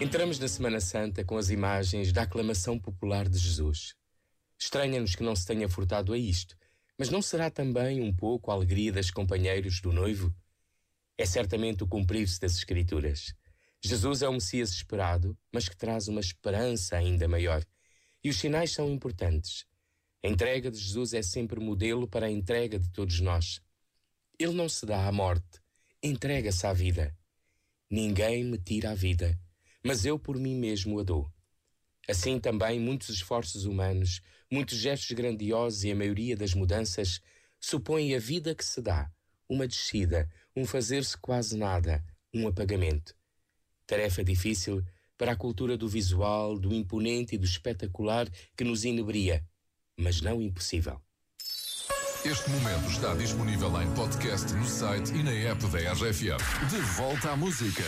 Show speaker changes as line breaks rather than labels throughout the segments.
Entramos na Semana Santa com as imagens da aclamação popular de Jesus. Estranha-nos que não se tenha furtado a isto, mas não será também um pouco a alegria dos companheiros do noivo? É certamente o cumprir-se das Escrituras. Jesus é o Messias esperado, mas que traz uma esperança ainda maior. E os sinais são importantes. A entrega de Jesus é sempre modelo para a entrega de todos nós. Ele não se dá à morte, entrega-se à vida. Ninguém me tira a vida mas eu por mim mesmo a dou. Assim também muitos esforços humanos, muitos gestos grandiosos e a maioria das mudanças supõem a vida que se dá, uma descida, um fazer-se quase nada, um apagamento. Tarefa difícil para a cultura do visual, do imponente e do espetacular que nos inebria, mas não impossível.
Este momento está disponível em podcast no site e na app da RFM. De volta à música.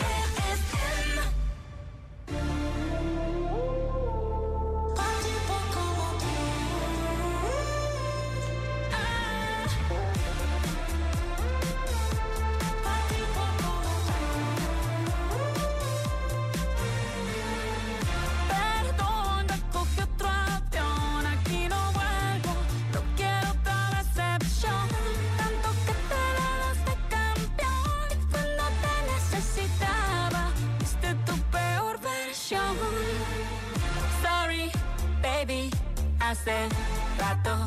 Hace rato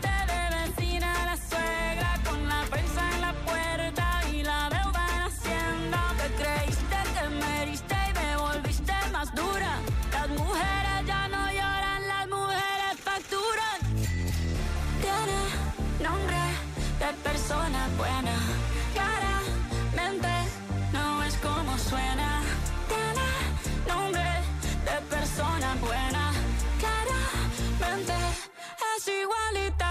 igualita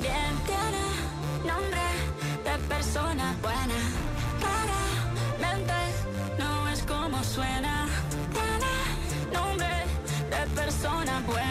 Tiene nombre de persona buena. Claramente no es como suena. Tiene nombre de persona buena.